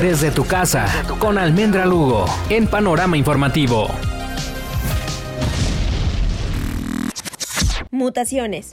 desde tu casa con Almendra Lugo en Panorama Informativo. Mutaciones.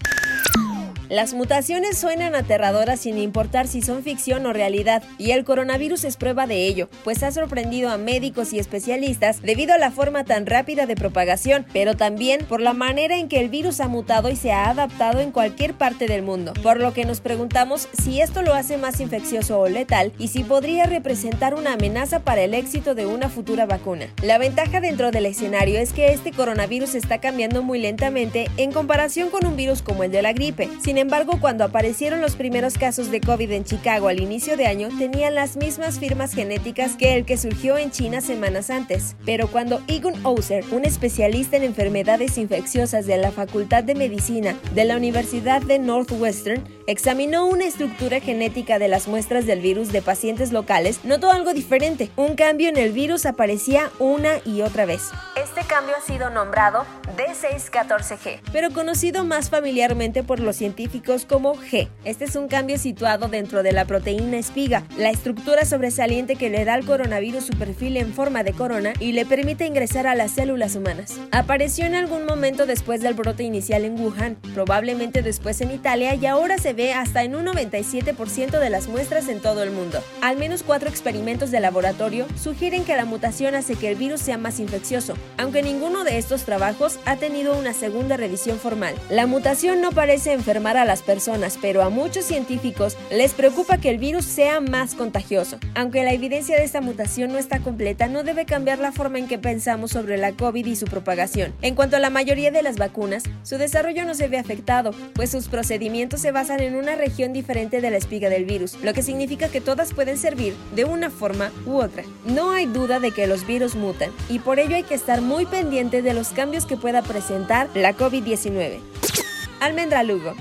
Las mutaciones suenan aterradoras sin importar si son ficción o realidad, y el coronavirus es prueba de ello, pues ha sorprendido a médicos y especialistas debido a la forma tan rápida de propagación, pero también por la manera en que el virus ha mutado y se ha adaptado en cualquier parte del mundo, por lo que nos preguntamos si esto lo hace más infeccioso o letal y si podría representar una amenaza para el éxito de una futura vacuna. La ventaja dentro del escenario es que este coronavirus está cambiando muy lentamente en comparación con un virus como el de la gripe. Embargo, cuando aparecieron los primeros casos de COVID en Chicago al inicio de año, tenían las mismas firmas genéticas que el que surgió en China semanas antes. Pero cuando Egon Oser, un especialista en enfermedades infecciosas de la Facultad de Medicina de la Universidad de Northwestern, examinó una estructura genética de las muestras del virus de pacientes locales, notó algo diferente. Un cambio en el virus aparecía una y otra vez. Este cambio ha sido nombrado D614G, pero conocido más familiarmente por los científicos como G. Este es un cambio situado dentro de la proteína espiga, la estructura sobresaliente que le da al coronavirus su perfil en forma de corona y le permite ingresar a las células humanas. Apareció en algún momento después del brote inicial en Wuhan, probablemente después en Italia y ahora se ve hasta en un 97% de las muestras en todo el mundo. Al menos cuatro experimentos de laboratorio sugieren que la mutación hace que el virus sea más infeccioso, aunque ninguno de estos trabajos ha tenido una segunda revisión formal. La mutación no parece enfermar a las personas, pero a muchos científicos les preocupa que el virus sea más contagioso. Aunque la evidencia de esta mutación no está completa, no debe cambiar la forma en que pensamos sobre la COVID y su propagación. En cuanto a la mayoría de las vacunas, su desarrollo no se ve afectado, pues sus procedimientos se basan en una región diferente de la espiga del virus, lo que significa que todas pueden servir de una forma u otra. No hay duda de que los virus mutan, y por ello hay que estar muy pendiente de los cambios que pueda presentar la COVID-19. Almendra Lugo